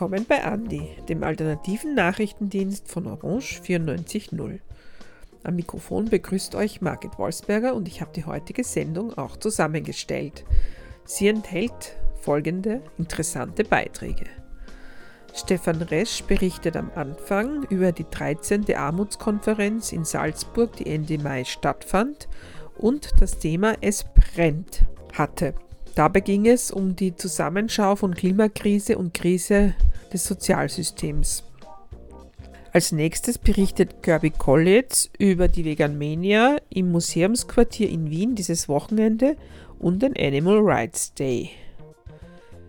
Willkommen bei Andi, dem alternativen Nachrichtendienst von Orange 94.0. Am Mikrofon begrüßt euch Margit Wolfsberger und ich habe die heutige Sendung auch zusammengestellt. Sie enthält folgende interessante Beiträge. Stefan Resch berichtet am Anfang über die 13. Armutskonferenz in Salzburg, die Ende Mai stattfand und das Thema Es brennt hatte. Dabei ging es um die Zusammenschau von Klimakrise und Krise des Sozialsystems. Als nächstes berichtet Kirby Collins über die Veganmania im Museumsquartier in Wien dieses Wochenende und den Animal Rights Day.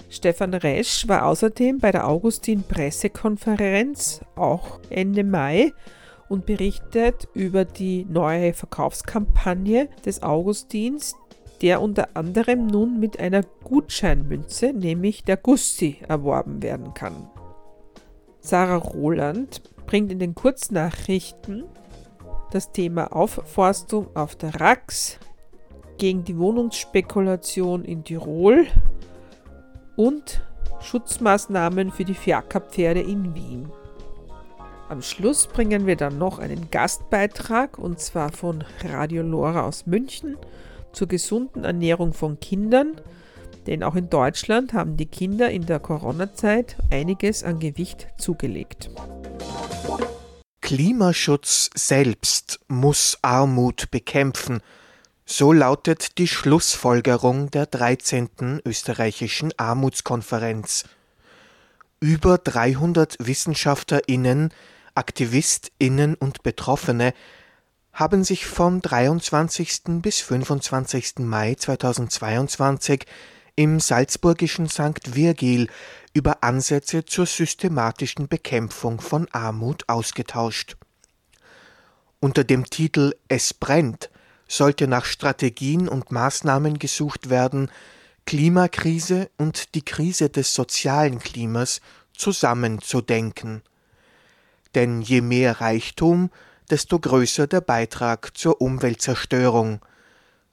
Stefan Resch war außerdem bei der Augustin-Pressekonferenz, auch Ende Mai, und berichtet über die neue Verkaufskampagne des Augustins, der unter anderem nun mit einer Gutscheinmünze, nämlich der Gusti, erworben werden kann. Sarah Roland bringt in den Kurznachrichten das Thema Aufforstung auf der Rax gegen die Wohnungsspekulation in Tirol und Schutzmaßnahmen für die Fiakerpferde in Wien. Am Schluss bringen wir dann noch einen Gastbeitrag und zwar von Radio Lora aus München zur gesunden Ernährung von Kindern, denn auch in Deutschland haben die Kinder in der Corona-Zeit einiges an Gewicht zugelegt. Klimaschutz selbst muss Armut bekämpfen, so lautet die Schlussfolgerung der 13. österreichischen Armutskonferenz. Über 300 Wissenschaftlerinnen, Aktivistinnen und Betroffene haben sich vom 23. bis 25. Mai 2022 im salzburgischen St. Virgil über Ansätze zur systematischen Bekämpfung von Armut ausgetauscht. Unter dem Titel Es brennt sollte nach Strategien und Maßnahmen gesucht werden, Klimakrise und die Krise des sozialen Klimas zusammenzudenken. Denn je mehr Reichtum, desto größer der Beitrag zur Umweltzerstörung,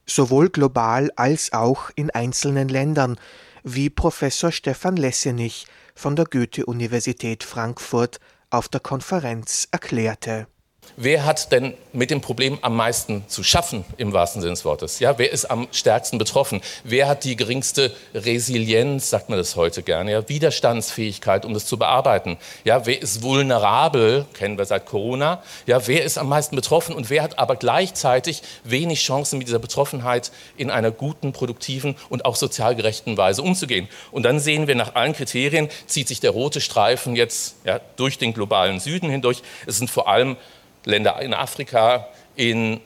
sowohl global als auch in einzelnen Ländern, wie Professor Stefan Lessenich von der Goethe-Universität Frankfurt auf der Konferenz erklärte. Wer hat denn mit dem Problem am meisten zu schaffen, im wahrsten Sinne des Wortes? Ja, wer ist am stärksten betroffen? Wer hat die geringste Resilienz, sagt man das heute gerne, ja, Widerstandsfähigkeit, um das zu bearbeiten? Ja, wer ist vulnerabel, kennen wir seit Corona? Ja, wer ist am meisten betroffen und wer hat aber gleichzeitig wenig Chancen, mit dieser Betroffenheit in einer guten, produktiven und auch sozial gerechten Weise umzugehen? Und dann sehen wir, nach allen Kriterien zieht sich der rote Streifen jetzt ja, durch den globalen Süden hindurch. Es sind vor allem Länder in Afrika, in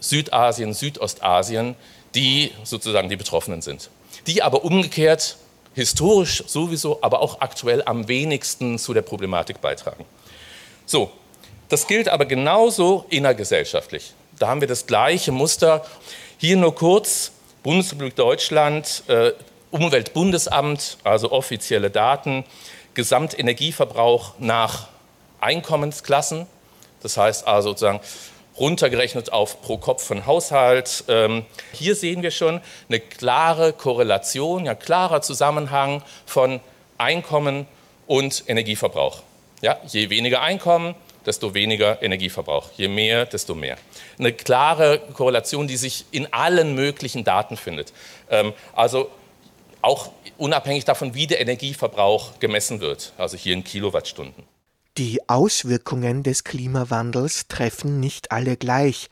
Südasien, Südostasien, die sozusagen die Betroffenen sind. Die aber umgekehrt historisch sowieso, aber auch aktuell am wenigsten zu der Problematik beitragen. So, das gilt aber genauso innergesellschaftlich. Da haben wir das gleiche Muster. Hier nur kurz, Bundesrepublik Deutschland, äh, Umweltbundesamt, also offizielle Daten, Gesamtenergieverbrauch nach Einkommensklassen, das heißt also sozusagen runtergerechnet auf pro Kopf von Haushalt. Ähm, hier sehen wir schon eine klare Korrelation, ein klarer Zusammenhang von Einkommen und Energieverbrauch. Ja, je weniger Einkommen, desto weniger Energieverbrauch. Je mehr, desto mehr. Eine klare Korrelation, die sich in allen möglichen Daten findet. Ähm, also auch unabhängig davon, wie der Energieverbrauch gemessen wird, also hier in Kilowattstunden. Die Auswirkungen des Klimawandels treffen nicht alle gleich.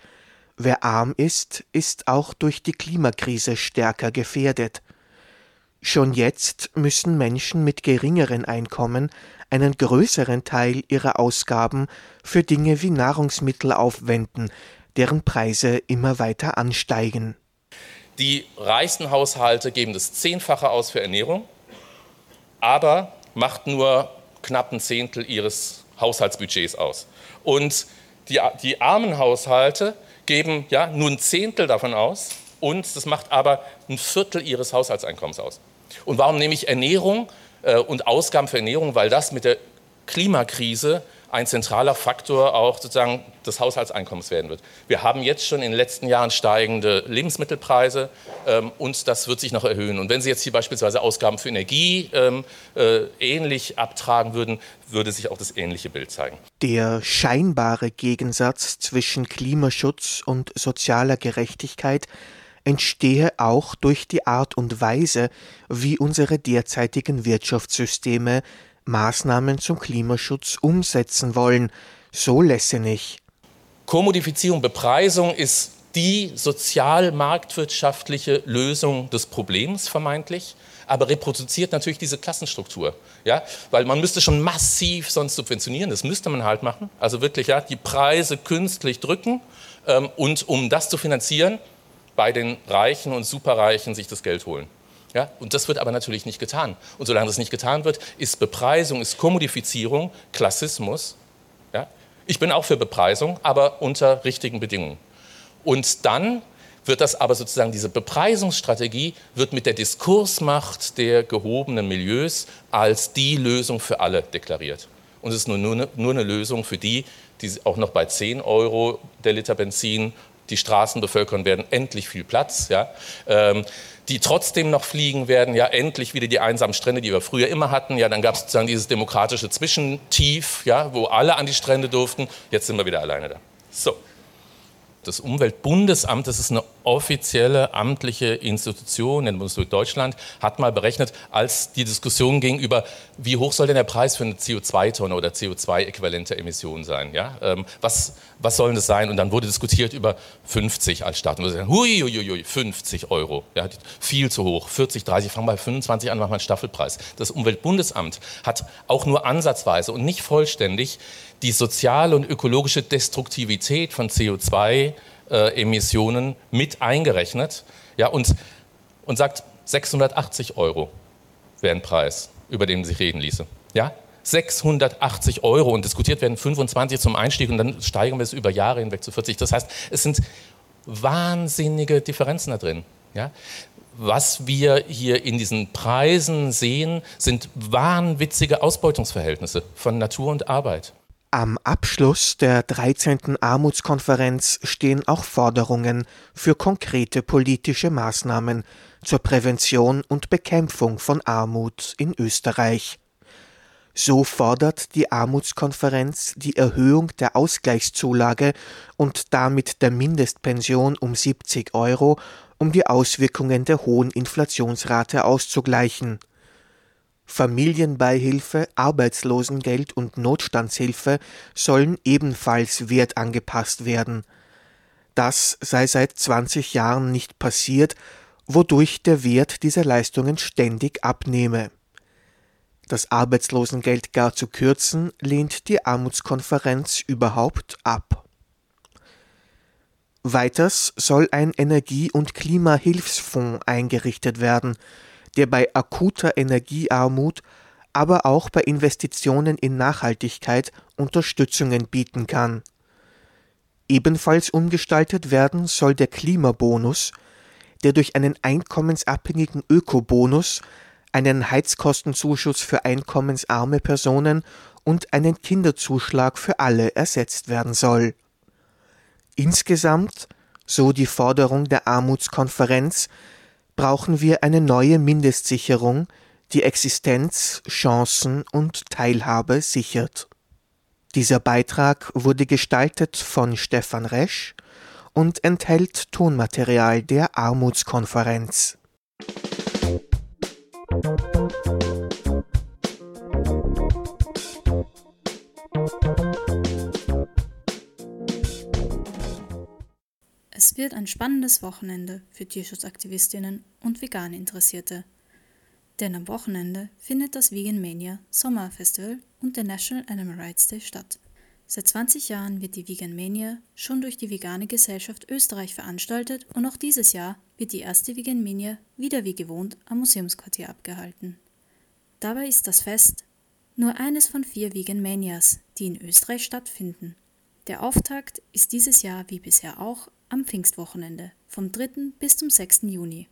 Wer arm ist, ist auch durch die Klimakrise stärker gefährdet. Schon jetzt müssen Menschen mit geringeren Einkommen einen größeren Teil ihrer Ausgaben für Dinge wie Nahrungsmittel aufwenden, deren Preise immer weiter ansteigen. Die reichsten Haushalte geben das Zehnfache aus für Ernährung, aber macht nur knapp ein Zehntel ihres Haushaltsbudgets aus. Und die, die armen Haushalte geben ja, nur ein Zehntel davon aus und das macht aber ein Viertel ihres Haushaltseinkommens aus. Und warum nehme ich Ernährung äh, und Ausgaben für Ernährung? Weil das mit der Klimakrise ein zentraler Faktor auch sozusagen des Haushaltseinkommens werden wird. Wir haben jetzt schon in den letzten Jahren steigende Lebensmittelpreise ähm, und das wird sich noch erhöhen. Und wenn Sie jetzt hier beispielsweise Ausgaben für Energie ähm, äh, ähnlich abtragen würden, würde sich auch das ähnliche Bild zeigen. Der scheinbare Gegensatz zwischen Klimaschutz und sozialer Gerechtigkeit entstehe auch durch die Art und Weise, wie unsere derzeitigen Wirtschaftssysteme Maßnahmen zum Klimaschutz umsetzen wollen, so Lessenich. Kommodifizierung, Bepreisung ist die sozial-marktwirtschaftliche Lösung des Problems vermeintlich, aber reproduziert natürlich diese Klassenstruktur. Ja? Weil man müsste schon massiv sonst subventionieren, das müsste man halt machen. Also wirklich ja, die Preise künstlich drücken ähm, und um das zu finanzieren, bei den Reichen und Superreichen sich das Geld holen. Ja? Und das wird aber natürlich nicht getan. Und solange das nicht getan wird, ist Bepreisung, ist Kommodifizierung, Klassismus. Ja? Ich bin auch für Bepreisung, aber unter richtigen Bedingungen. Und dann wird das aber sozusagen, diese Bepreisungsstrategie wird mit der Diskursmacht der gehobenen Milieus als die Lösung für alle deklariert. Und es ist nur, nur, nur eine Lösung für die, die auch noch bei 10 Euro der Liter Benzin die Straßen bevölkern werden, endlich viel Platz. Ja. Ähm, die trotzdem noch fliegen werden, ja endlich wieder die einsamen Strände, die wir früher immer hatten. Ja, dann gab es sozusagen dieses demokratische Zwischentief, ja, wo alle an die Strände durften. Jetzt sind wir wieder alleine da. So das Umweltbundesamt, das ist eine offizielle amtliche Institution in Bundesrepublik Deutschland, hat mal berechnet, als die Diskussion ging über, wie hoch soll denn der Preis für eine CO2-Tonne oder CO2-äquivalente Emission sein? Ja? Ähm, was, was soll das sein? Und dann wurde diskutiert über 50 als Start. Und wir sagen, hui, hui, hui, 50 Euro. Ja, viel zu hoch. 40, 30, fangen bei 25 an, machen wir einen Staffelpreis. Das Umweltbundesamt hat auch nur ansatzweise und nicht vollständig die soziale und ökologische Destruktivität von CO2-Emissionen äh, mit eingerechnet ja, und, und sagt, 680 Euro wäre ein Preis, über den sich reden ließe. Ja? 680 Euro und diskutiert werden 25 zum Einstieg und dann steigern wir es über Jahre hinweg zu 40. Das heißt, es sind wahnsinnige Differenzen da drin. Ja? Was wir hier in diesen Preisen sehen, sind wahnwitzige Ausbeutungsverhältnisse von Natur und Arbeit. Am Abschluss der 13. Armutskonferenz stehen auch Forderungen für konkrete politische Maßnahmen zur Prävention und Bekämpfung von Armut in Österreich. So fordert die Armutskonferenz die Erhöhung der Ausgleichszulage und damit der Mindestpension um 70 Euro, um die Auswirkungen der hohen Inflationsrate auszugleichen. Familienbeihilfe, Arbeitslosengeld und Notstandshilfe sollen ebenfalls wertangepasst werden. Das sei seit 20 Jahren nicht passiert, wodurch der Wert dieser Leistungen ständig abnehme. Das Arbeitslosengeld gar zu kürzen, lehnt die Armutskonferenz überhaupt ab. Weiters soll ein Energie- und Klimahilfsfonds eingerichtet werden, der bei akuter Energiearmut, aber auch bei Investitionen in Nachhaltigkeit Unterstützungen bieten kann. Ebenfalls umgestaltet werden soll der Klimabonus, der durch einen einkommensabhängigen Ökobonus, einen Heizkostenzuschuss für einkommensarme Personen und einen Kinderzuschlag für alle ersetzt werden soll. Insgesamt, so die Forderung der Armutskonferenz, brauchen wir eine neue Mindestsicherung, die Existenz, Chancen und Teilhabe sichert. Dieser Beitrag wurde gestaltet von Stefan Resch und enthält Tonmaterial der Armutskonferenz. Wird ein spannendes Wochenende für Tierschutzaktivistinnen und vegane Interessierte. Denn am Wochenende findet das Vegan Mania Sommerfestival und der National Animal Rights Day statt. Seit 20 Jahren wird die Vegan Mania schon durch die Vegane Gesellschaft Österreich veranstaltet und auch dieses Jahr wird die erste Vegan Mania wieder wie gewohnt am Museumsquartier abgehalten. Dabei ist das Fest nur eines von vier Vegan Manias, die in Österreich stattfinden. Der Auftakt ist dieses Jahr wie bisher auch am Pfingstwochenende vom 3. bis zum 6. Juni.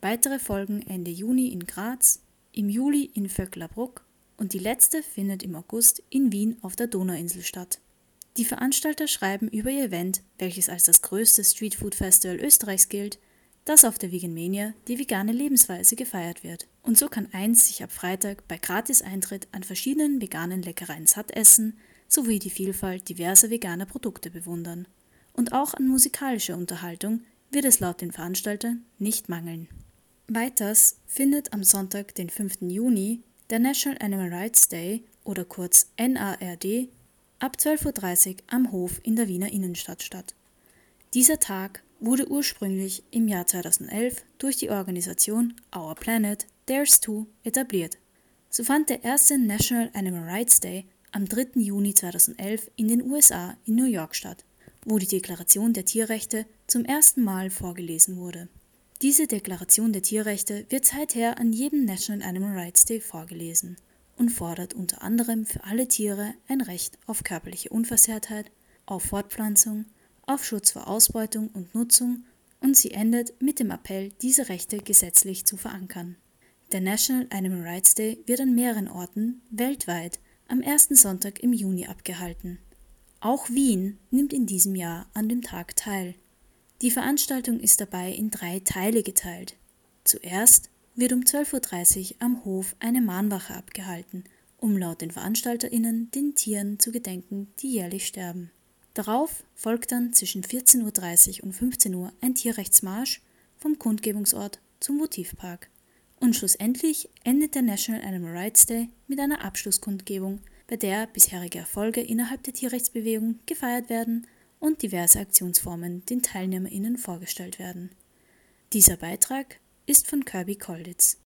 Weitere folgen Ende Juni in Graz, im Juli in Vöcklerbruck und die letzte findet im August in Wien auf der Donauinsel statt. Die Veranstalter schreiben über ihr Event, welches als das größte Streetfood-Festival Österreichs gilt, dass auf der Veganmania die vegane Lebensweise gefeiert wird. Und so kann eins sich ab Freitag bei Gratis-Eintritt an verschiedenen veganen Leckereien satt essen, sowie die Vielfalt diverser veganer Produkte bewundern. Und auch an musikalischer Unterhaltung wird es laut den Veranstaltern nicht mangeln. Weiters findet am Sonntag, den 5. Juni, der National Animal Rights Day oder kurz NARD ab 12.30 Uhr am Hof in der Wiener Innenstadt statt. Dieser Tag wurde ursprünglich im Jahr 2011 durch die Organisation Our Planet Dares 2 etabliert. So fand der erste National Animal Rights Day am 3. Juni 2011 in den USA in New York statt, wo die Deklaration der Tierrechte zum ersten Mal vorgelesen wurde. Diese Deklaration der Tierrechte wird seither an jedem National Animal Rights Day vorgelesen und fordert unter anderem für alle Tiere ein Recht auf körperliche Unversehrtheit, auf Fortpflanzung, auf Schutz vor Ausbeutung und Nutzung und sie endet mit dem Appell, diese Rechte gesetzlich zu verankern. Der National Animal Rights Day wird an mehreren Orten weltweit am ersten Sonntag im Juni abgehalten. Auch Wien nimmt in diesem Jahr an dem Tag teil. Die Veranstaltung ist dabei in drei Teile geteilt. Zuerst wird um 12.30 Uhr am Hof eine Mahnwache abgehalten, um laut den VeranstalterInnen den Tieren zu gedenken, die jährlich sterben. Darauf folgt dann zwischen 14.30 Uhr und 15 Uhr ein Tierrechtsmarsch vom Kundgebungsort zum Motivpark. Und schlussendlich endet der National Animal Rights Day mit einer Abschlusskundgebung, bei der bisherige Erfolge innerhalb der Tierrechtsbewegung gefeiert werden und diverse Aktionsformen den TeilnehmerInnen vorgestellt werden. Dieser Beitrag ist von Kirby Kolditz.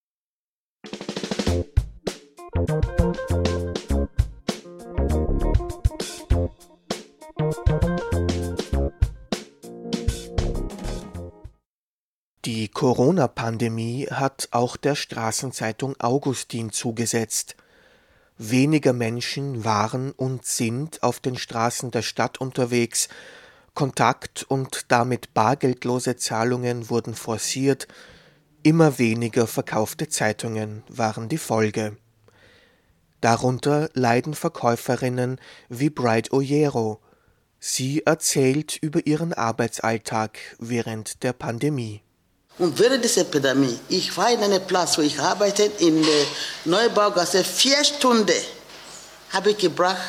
Die Corona-Pandemie hat auch der Straßenzeitung Augustin zugesetzt. Weniger Menschen waren und sind auf den Straßen der Stadt unterwegs, Kontakt und damit bargeldlose Zahlungen wurden forciert, Immer weniger verkaufte Zeitungen waren die Folge. Darunter leiden Verkäuferinnen wie Bright Oyero. Sie erzählt über ihren Arbeitsalltag während der Pandemie. Und während dieser Epidemie, ich war in einem Platz, wo ich arbeite, in der Neubaugasse, vier Stunden habe ich gebracht.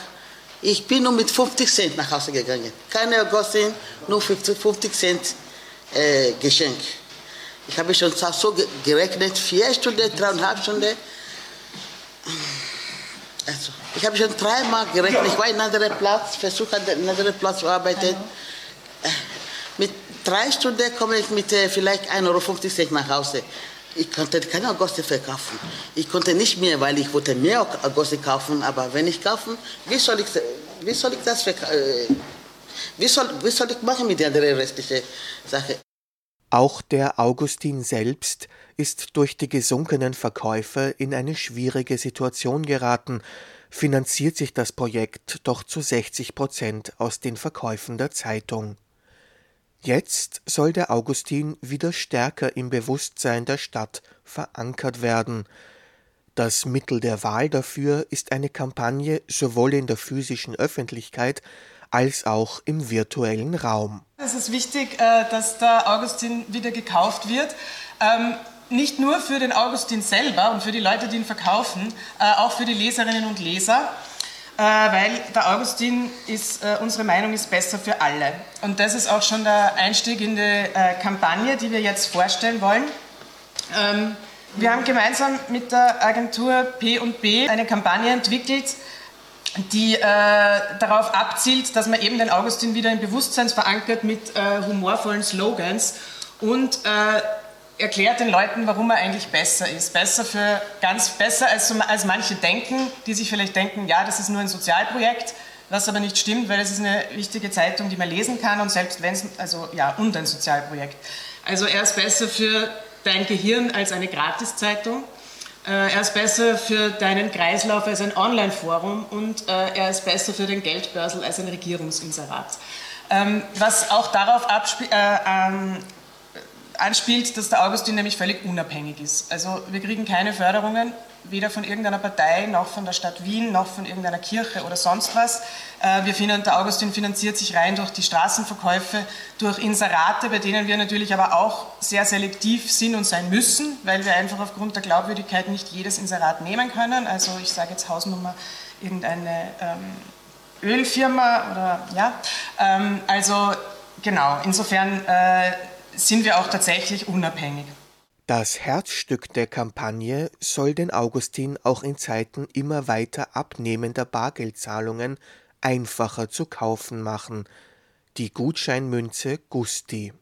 Ich bin nur mit 50 Cent nach Hause gegangen. Keine Ergossen, nur 50, 50 Cent äh, Geschenk. Ich habe schon so gerechnet, vier Stunden, dreieinhalb Stunden. Also, ich habe schon dreimal gerechnet. Ich war in einem anderen Platz, versuche an einem anderen Platz zu arbeiten. Mit drei Stunden komme ich mit äh, vielleicht 1,50 Euro nach Hause. Ich konnte keine Agoste verkaufen. Ich konnte nicht mehr, weil ich wollte mehr Agoste kaufen. Aber wenn ich kaufen, wie soll ich, wie soll ich das verkaufen? Äh, wie soll, wie soll ich machen mit der restlichen Sache? Auch der Augustin selbst ist durch die gesunkenen Verkäufe in eine schwierige Situation geraten, finanziert sich das Projekt doch zu 60 Prozent aus den Verkäufen der Zeitung. Jetzt soll der Augustin wieder stärker im Bewusstsein der Stadt verankert werden. Das Mittel der Wahl dafür ist eine Kampagne sowohl in der physischen Öffentlichkeit als auch im virtuellen Raum. Es ist wichtig, äh, dass der Augustin wieder gekauft wird. Ähm, nicht nur für den Augustin selber und für die Leute, die ihn verkaufen, äh, auch für die Leserinnen und Leser, weil der Augustin ist, unsere Meinung ist besser für alle. Und das ist auch schon der Einstieg in die Kampagne, die wir jetzt vorstellen wollen. Ähm, wir haben gemeinsam mit der Agentur P&B eine Kampagne entwickelt, die äh, darauf abzielt, dass man eben den Augustin wieder im Bewusstsein verankert mit äh, humorvollen Slogans und äh, erklärt den Leuten, warum er eigentlich besser ist. Besser für ganz besser als, als manche denken, die sich vielleicht denken, ja, das ist nur ein Sozialprojekt, was aber nicht stimmt, weil es ist eine wichtige Zeitung, die man lesen kann und selbst wenn es, also ja, und ein Sozialprojekt. Also er ist besser für dein Gehirn als eine Gratiszeitung. Äh, er ist besser für deinen Kreislauf als ein Online-Forum und äh, er ist besser für den Geldbörsel als ein Regierungsinserat. Ähm, was auch darauf äh, ähm, anspielt, dass der Augustin nämlich völlig unabhängig ist. Also wir kriegen keine Förderungen, weder von irgendeiner Partei, noch von der Stadt Wien, noch von irgendeiner Kirche oder sonst was. Äh, wir finden, der Augustin finanziert sich rein durch die Straßenverkäufe, durch Inserate, bei denen wir natürlich aber auch sehr selektiv sind und sein müssen, weil wir einfach aufgrund der Glaubwürdigkeit nicht jedes Inserat nehmen können. Also ich sage jetzt Hausnummer irgendeine ähm, Ölfirma oder ja. Ähm, also genau, insofern äh, sind wir auch tatsächlich unabhängig. Das Herzstück der Kampagne soll den Augustin auch in Zeiten immer weiter abnehmender Bargeldzahlungen einfacher zu kaufen machen. Die Gutscheinmünze Gusti.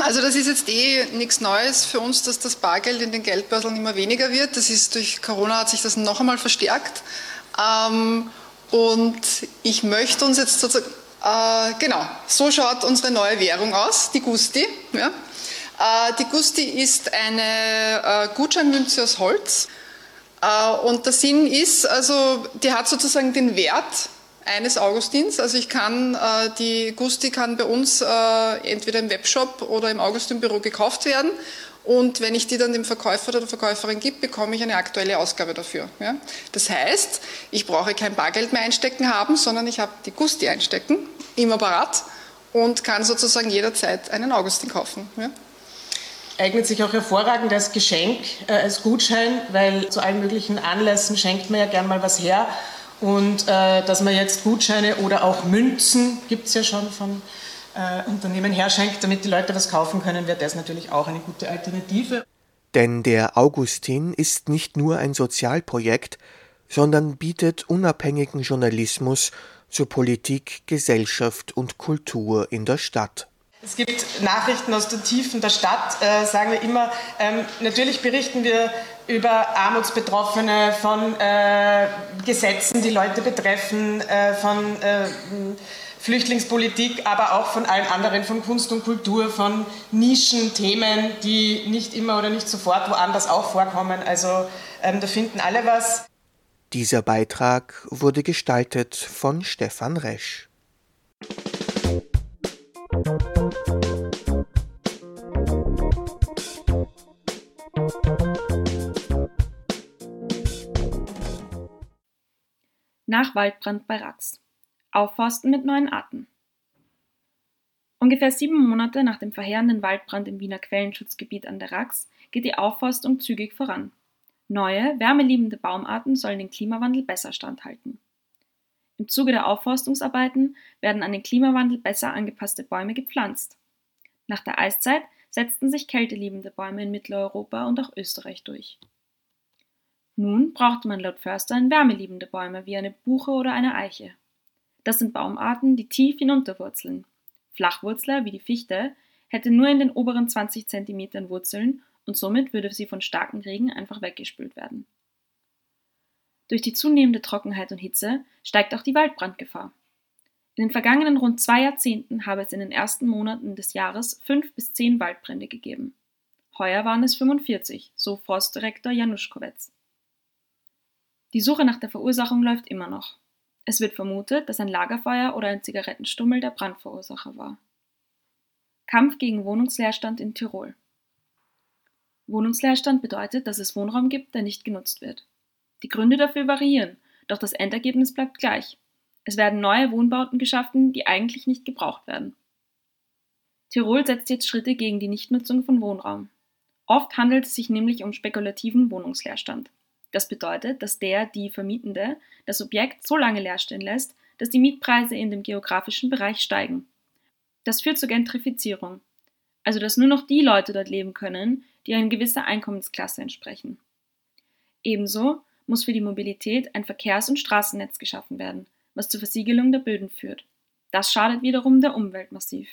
Also das ist jetzt eh nichts Neues für uns, dass das Bargeld in den Geldbörseln immer weniger wird. Das ist durch Corona hat sich das noch einmal verstärkt. Ähm, und ich möchte uns jetzt sozusagen, äh, genau, so schaut unsere neue Währung aus, die Gusti. Ja. Äh, die Gusti ist eine äh, Gutscheinmünze aus Holz. Äh, und der Sinn ist, also die hat sozusagen den Wert eines Augustins. Also ich kann, die Gusti kann bei uns entweder im Webshop oder im Augustinbüro gekauft werden. Und wenn ich die dann dem Verkäufer oder der Verkäuferin gebe, bekomme ich eine aktuelle Ausgabe dafür. Ja? Das heißt, ich brauche kein Bargeld mehr einstecken haben, sondern ich habe die Gusti einstecken im Apparat und kann sozusagen jederzeit einen Augustin kaufen. Ja? eignet sich auch hervorragend als Geschenk, äh, als Gutschein, weil zu allen möglichen Anlässen schenkt man ja gern mal was her. Und äh, dass man jetzt Gutscheine oder auch Münzen, gibt es ja schon von äh, Unternehmen herschenkt, damit die Leute was kaufen können, wäre das natürlich auch eine gute Alternative. Denn der Augustin ist nicht nur ein Sozialprojekt, sondern bietet unabhängigen Journalismus zu Politik, Gesellschaft und Kultur in der Stadt. Es gibt Nachrichten aus den Tiefen der Stadt, äh, sagen wir immer. Ähm, natürlich berichten wir über Armutsbetroffene, von äh, Gesetzen, die Leute betreffen, äh, von äh, Flüchtlingspolitik, aber auch von allen anderen, von Kunst und Kultur, von Nischenthemen, die nicht immer oder nicht sofort woanders auch vorkommen. Also ähm, da finden alle was. Dieser Beitrag wurde gestaltet von Stefan Resch. Nach Waldbrand bei Rax. Aufforsten mit neuen Arten. Ungefähr sieben Monate nach dem verheerenden Waldbrand im Wiener Quellenschutzgebiet an der Rax geht die Aufforstung zügig voran. Neue, wärmeliebende Baumarten sollen den Klimawandel besser standhalten. Im Zuge der Aufforstungsarbeiten werden an den Klimawandel besser angepasste Bäume gepflanzt. Nach der Eiszeit setzten sich kälteliebende Bäume in Mitteleuropa und auch Österreich durch. Nun brauchte man laut Förstern wärmeliebende Bäume wie eine Buche oder eine Eiche. Das sind Baumarten, die tief hinunterwurzeln. Flachwurzler wie die Fichte hätte nur in den oberen 20 cm Wurzeln und somit würde sie von starkem Regen einfach weggespült werden. Durch die zunehmende Trockenheit und Hitze steigt auch die Waldbrandgefahr. In den vergangenen rund zwei Jahrzehnten habe es in den ersten Monaten des Jahres fünf bis zehn Waldbrände gegeben. Heuer waren es 45, so Forstdirektor Januszkowitz. Die Suche nach der Verursachung läuft immer noch. Es wird vermutet, dass ein Lagerfeuer oder ein Zigarettenstummel der Brandverursacher war. Kampf gegen Wohnungsleerstand in Tirol. Wohnungsleerstand bedeutet, dass es Wohnraum gibt, der nicht genutzt wird. Die Gründe dafür variieren, doch das Endergebnis bleibt gleich. Es werden neue Wohnbauten geschaffen, die eigentlich nicht gebraucht werden. Tirol setzt jetzt Schritte gegen die Nichtnutzung von Wohnraum. Oft handelt es sich nämlich um spekulativen Wohnungsleerstand. Das bedeutet, dass der, die Vermietende, das Objekt so lange leer stehen lässt, dass die Mietpreise in dem geografischen Bereich steigen. Das führt zur Gentrifizierung, also dass nur noch die Leute dort leben können, die einer gewissen Einkommensklasse entsprechen. Ebenso muss für die Mobilität ein Verkehrs- und Straßennetz geschaffen werden, was zur Versiegelung der Böden führt. Das schadet wiederum der Umwelt massiv.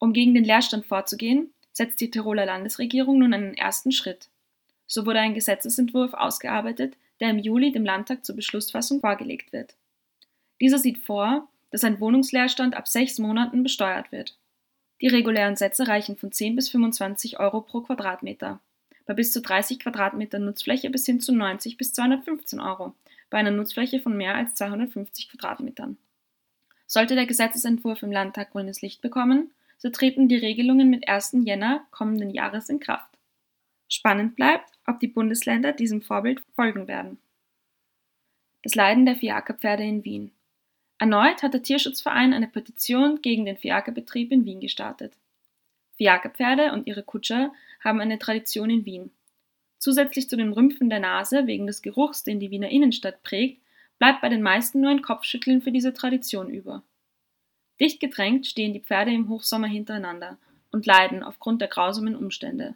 Um gegen den Leerstand vorzugehen, setzt die Tiroler Landesregierung nun einen ersten Schritt. So wurde ein Gesetzesentwurf ausgearbeitet, der im Juli dem Landtag zur Beschlussfassung vorgelegt wird. Dieser sieht vor, dass ein Wohnungsleerstand ab sechs Monaten besteuert wird. Die regulären Sätze reichen von 10 bis 25 Euro pro Quadratmeter bei bis zu 30 Quadratmetern Nutzfläche bis hin zu 90 bis 215 Euro bei einer Nutzfläche von mehr als 250 Quadratmetern. Sollte der Gesetzesentwurf im Landtag grünes Licht bekommen, so treten die Regelungen mit 1. Jänner kommenden Jahres in Kraft. Spannend bleibt, ob die Bundesländer diesem Vorbild folgen werden. Das Leiden der Fiakerpferde in Wien. Erneut hat der Tierschutzverein eine Petition gegen den Fiakerbetrieb in Wien gestartet. Fiakerpferde und ihre Kutscher haben eine Tradition in Wien. Zusätzlich zu den Rümpfen der Nase wegen des Geruchs, den die Wiener Innenstadt prägt, bleibt bei den meisten nur ein Kopfschütteln für diese Tradition über. Dicht gedrängt stehen die Pferde im Hochsommer hintereinander und leiden aufgrund der grausamen Umstände.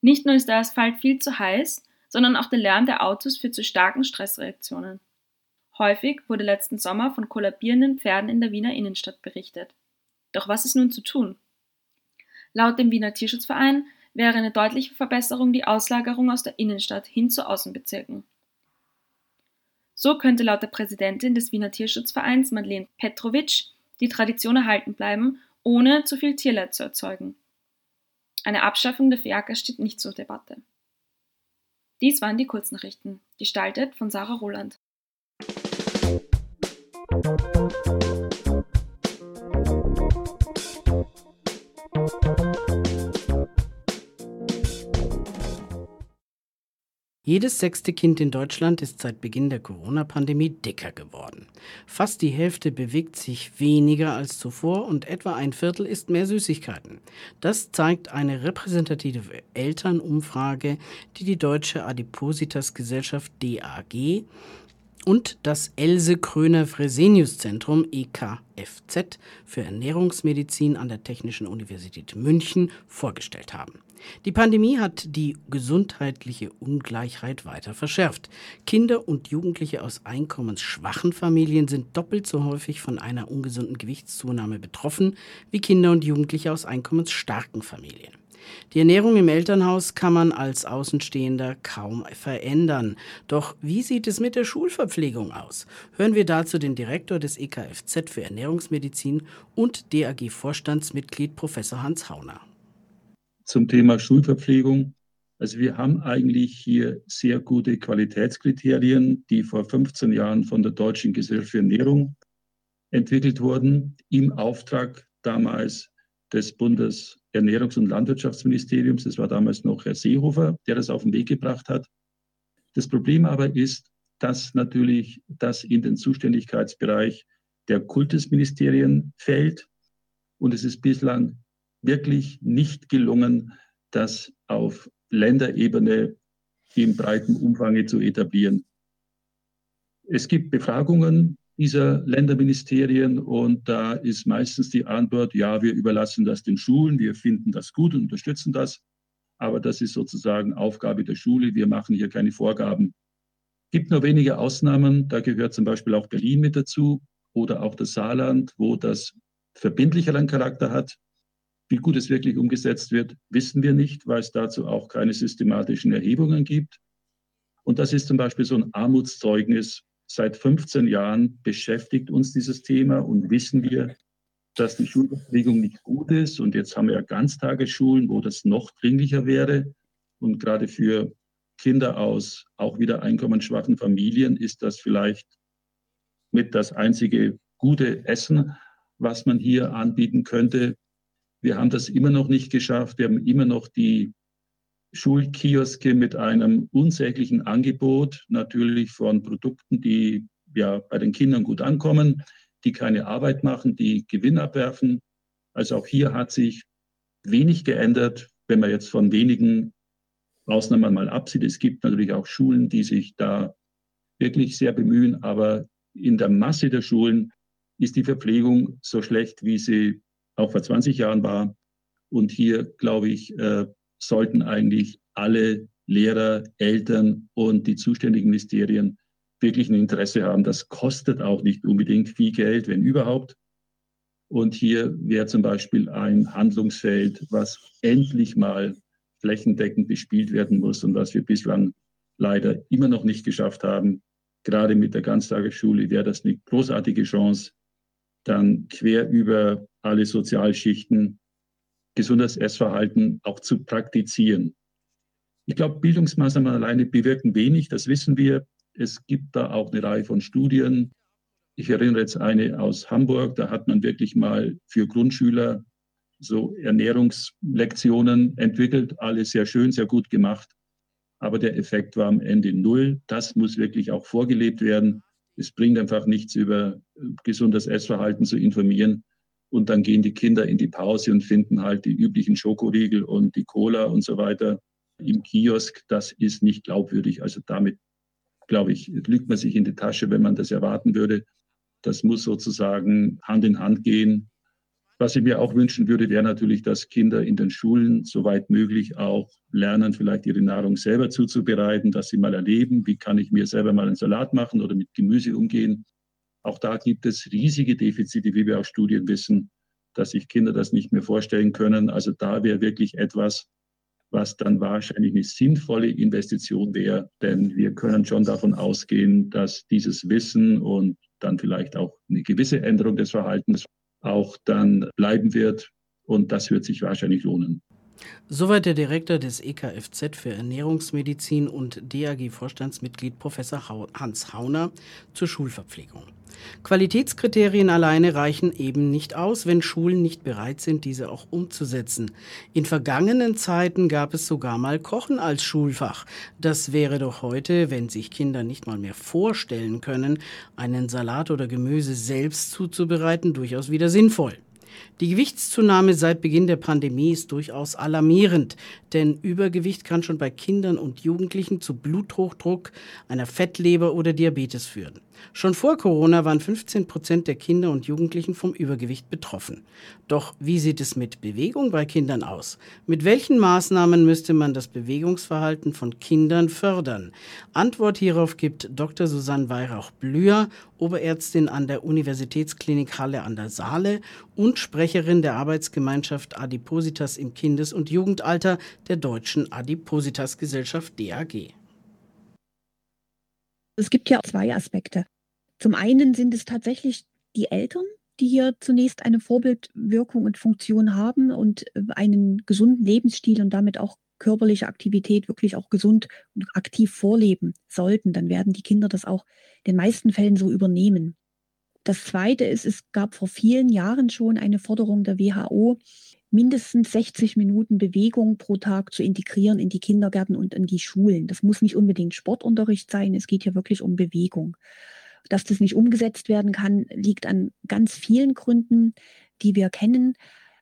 Nicht nur ist der Asphalt viel zu heiß, sondern auch der Lärm der Autos führt zu starken Stressreaktionen. Häufig wurde letzten Sommer von kollabierenden Pferden in der Wiener Innenstadt berichtet. Doch was ist nun zu tun? Laut dem Wiener Tierschutzverein wäre eine deutliche Verbesserung die Auslagerung aus der Innenstadt hin zu Außenbezirken. So könnte laut der Präsidentin des Wiener Tierschutzvereins Madeleine Petrovic die Tradition erhalten bleiben, ohne zu viel Tierleid zu erzeugen. Eine Abschaffung der Fiaker steht nicht zur Debatte. Dies waren die Kurznachrichten, gestaltet von Sarah Roland. Jedes sechste Kind in Deutschland ist seit Beginn der Corona-Pandemie dicker geworden. Fast die Hälfte bewegt sich weniger als zuvor und etwa ein Viertel isst mehr Süßigkeiten. Das zeigt eine repräsentative Elternumfrage, die die Deutsche Adipositas Gesellschaft DAG und das Else Kröner Fresenius Zentrum EKFZ für Ernährungsmedizin an der Technischen Universität München vorgestellt haben. Die Pandemie hat die gesundheitliche Ungleichheit weiter verschärft. Kinder und Jugendliche aus einkommensschwachen Familien sind doppelt so häufig von einer ungesunden Gewichtszunahme betroffen wie Kinder und Jugendliche aus einkommensstarken Familien. Die Ernährung im Elternhaus kann man als Außenstehender kaum verändern. Doch wie sieht es mit der Schulverpflegung aus? Hören wir dazu den Direktor des EKFZ für Ernährungsmedizin und DAG-Vorstandsmitglied Professor Hans Hauner zum Thema Schulverpflegung. Also wir haben eigentlich hier sehr gute Qualitätskriterien, die vor 15 Jahren von der Deutschen Gesellschaft für Ernährung entwickelt wurden, im Auftrag damals des Bundesernährungs- und Landwirtschaftsministeriums. Das war damals noch Herr Seehofer, der das auf den Weg gebracht hat. Das Problem aber ist, dass natürlich das in den Zuständigkeitsbereich der Kultusministerien fällt. Und es ist bislang wirklich nicht gelungen, das auf Länderebene im breiten Umfang zu etablieren. Es gibt Befragungen dieser Länderministerien und da ist meistens die Antwort, ja, wir überlassen das den Schulen, wir finden das gut und unterstützen das, aber das ist sozusagen Aufgabe der Schule, wir machen hier keine Vorgaben. Es gibt nur wenige Ausnahmen, da gehört zum Beispiel auch Berlin mit dazu oder auch das Saarland, wo das verbindlicheren Charakter hat. Wie gut es wirklich umgesetzt wird, wissen wir nicht, weil es dazu auch keine systematischen Erhebungen gibt. Und das ist zum Beispiel so ein Armutszeugnis. Seit 15 Jahren beschäftigt uns dieses Thema und wissen wir, dass die Schulverpflegung nicht gut ist. Und jetzt haben wir ja Ganztagesschulen, wo das noch dringlicher wäre. Und gerade für Kinder aus auch wieder einkommensschwachen Familien ist das vielleicht mit das einzige gute Essen, was man hier anbieten könnte. Wir haben das immer noch nicht geschafft. Wir haben immer noch die Schulkioske mit einem unsäglichen Angebot, natürlich von Produkten, die ja bei den Kindern gut ankommen, die keine Arbeit machen, die Gewinn abwerfen. Also auch hier hat sich wenig geändert, wenn man jetzt von wenigen Ausnahmen mal absieht. Es gibt natürlich auch Schulen, die sich da wirklich sehr bemühen, aber in der Masse der Schulen ist die Verpflegung so schlecht, wie sie auch vor 20 Jahren war. Und hier, glaube ich, äh, sollten eigentlich alle Lehrer, Eltern und die zuständigen Ministerien wirklich ein Interesse haben. Das kostet auch nicht unbedingt viel Geld, wenn überhaupt. Und hier wäre zum Beispiel ein Handlungsfeld, was endlich mal flächendeckend bespielt werden muss und was wir bislang leider immer noch nicht geschafft haben. Gerade mit der Ganztagesschule wäre das eine großartige Chance, dann quer über alle Sozialschichten gesundes Essverhalten auch zu praktizieren. Ich glaube, Bildungsmaßnahmen alleine bewirken wenig, das wissen wir. Es gibt da auch eine Reihe von Studien. Ich erinnere jetzt eine aus Hamburg, da hat man wirklich mal für Grundschüler so Ernährungslektionen entwickelt, alles sehr schön, sehr gut gemacht. Aber der Effekt war am Ende null. Das muss wirklich auch vorgelebt werden. Es bringt einfach nichts, über gesundes Essverhalten zu informieren. Und dann gehen die Kinder in die Pause und finden halt die üblichen Schokoriegel und die Cola und so weiter im Kiosk. Das ist nicht glaubwürdig. Also damit, glaube ich, lügt man sich in die Tasche, wenn man das erwarten würde. Das muss sozusagen Hand in Hand gehen. Was ich mir auch wünschen würde, wäre natürlich, dass Kinder in den Schulen soweit möglich auch lernen, vielleicht ihre Nahrung selber zuzubereiten, dass sie mal erleben, wie kann ich mir selber mal einen Salat machen oder mit Gemüse umgehen. Auch da gibt es riesige Defizite, wie wir aus Studien wissen, dass sich Kinder das nicht mehr vorstellen können. Also da wäre wirklich etwas, was dann wahrscheinlich eine sinnvolle Investition wäre, denn wir können schon davon ausgehen, dass dieses Wissen und dann vielleicht auch eine gewisse Änderung des Verhaltens auch dann bleiben wird. Und das wird sich wahrscheinlich lohnen. Soweit der Direktor des EKFZ für Ernährungsmedizin und DAG-Vorstandsmitglied Professor Hans Hauner zur Schulverpflegung. Qualitätskriterien alleine reichen eben nicht aus, wenn Schulen nicht bereit sind, diese auch umzusetzen. In vergangenen Zeiten gab es sogar mal Kochen als Schulfach. Das wäre doch heute, wenn sich Kinder nicht mal mehr vorstellen können, einen Salat oder Gemüse selbst zuzubereiten, durchaus wieder sinnvoll. Die Gewichtszunahme seit Beginn der Pandemie ist durchaus alarmierend, denn Übergewicht kann schon bei Kindern und Jugendlichen zu Bluthochdruck, einer Fettleber oder Diabetes führen. Schon vor Corona waren 15 Prozent der Kinder und Jugendlichen vom Übergewicht betroffen. Doch wie sieht es mit Bewegung bei Kindern aus? Mit welchen Maßnahmen müsste man das Bewegungsverhalten von Kindern fördern? Antwort hierauf gibt Dr. Susanne Weihrauch-Blüher, Oberärztin an der Universitätsklinik Halle an der Saale und Sprecherin der Arbeitsgemeinschaft Adipositas im Kindes- und Jugendalter der Deutschen Adipositas Gesellschaft DAG. Es gibt ja zwei Aspekte. Zum einen sind es tatsächlich die Eltern, die hier zunächst eine Vorbildwirkung und Funktion haben und einen gesunden Lebensstil und damit auch körperliche Aktivität wirklich auch gesund und aktiv vorleben sollten. Dann werden die Kinder das auch in den meisten Fällen so übernehmen. Das Zweite ist, es gab vor vielen Jahren schon eine Forderung der WHO, mindestens 60 Minuten Bewegung pro Tag zu integrieren in die Kindergärten und in die Schulen. Das muss nicht unbedingt Sportunterricht sein, es geht hier wirklich um Bewegung. Dass das nicht umgesetzt werden kann, liegt an ganz vielen Gründen, die wir kennen.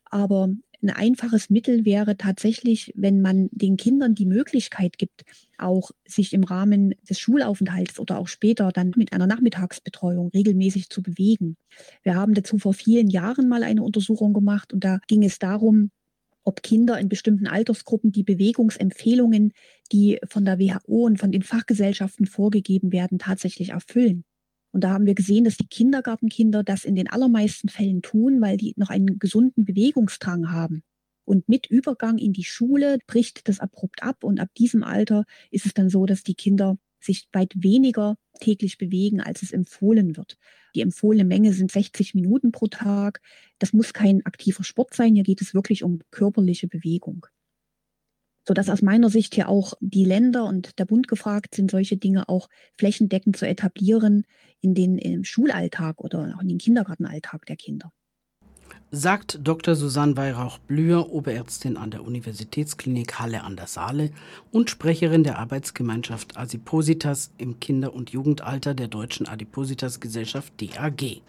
Aber ein einfaches Mittel wäre tatsächlich, wenn man den Kindern die Möglichkeit gibt, auch sich im Rahmen des Schulaufenthalts oder auch später dann mit einer Nachmittagsbetreuung regelmäßig zu bewegen. Wir haben dazu vor vielen Jahren mal eine Untersuchung gemacht und da ging es darum, ob Kinder in bestimmten Altersgruppen die Bewegungsempfehlungen, die von der WHO und von den Fachgesellschaften vorgegeben werden, tatsächlich erfüllen. Und da haben wir gesehen, dass die Kindergartenkinder das in den allermeisten Fällen tun, weil die noch einen gesunden Bewegungsdrang haben. Und mit Übergang in die Schule bricht das abrupt ab. Und ab diesem Alter ist es dann so, dass die Kinder sich weit weniger täglich bewegen, als es empfohlen wird. Die empfohlene Menge sind 60 Minuten pro Tag. Das muss kein aktiver Sport sein. Hier geht es wirklich um körperliche Bewegung sodass aus meiner Sicht hier auch die Länder und der Bund gefragt sind, solche Dinge auch flächendeckend zu etablieren in den im Schulalltag oder auch in den Kindergartenalltag der Kinder. Sagt Dr. Susanne Weihrauch-Blüher, Oberärztin an der Universitätsklinik Halle an der Saale und Sprecherin der Arbeitsgemeinschaft Adipositas im Kinder- und Jugendalter der Deutschen Adipositas Gesellschaft DAG.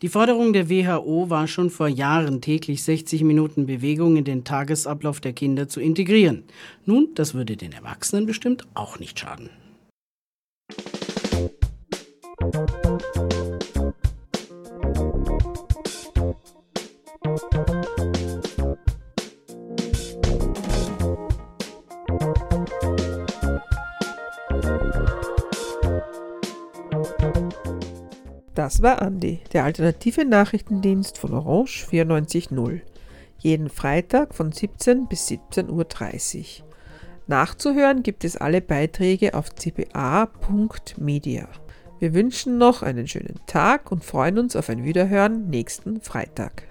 Die Forderung der WHO war schon vor Jahren, täglich 60 Minuten Bewegung in den Tagesablauf der Kinder zu integrieren. Nun, das würde den Erwachsenen bestimmt auch nicht schaden. Das war Andi, der alternative Nachrichtendienst von Orange 94.0. Jeden Freitag von 17 bis 17.30 Uhr. Nachzuhören gibt es alle Beiträge auf cba.media. Wir wünschen noch einen schönen Tag und freuen uns auf ein Wiederhören nächsten Freitag.